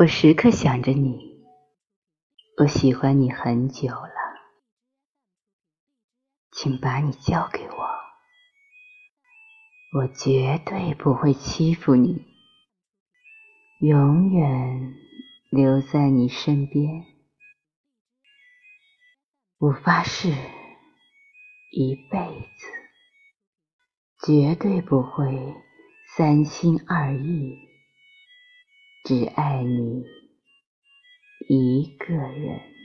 我时刻想着你，我喜欢你很久了，请把你交给我，我绝对不会欺负你，永远留在你身边，我发誓一辈子绝对不会三心二意。只爱你一个人。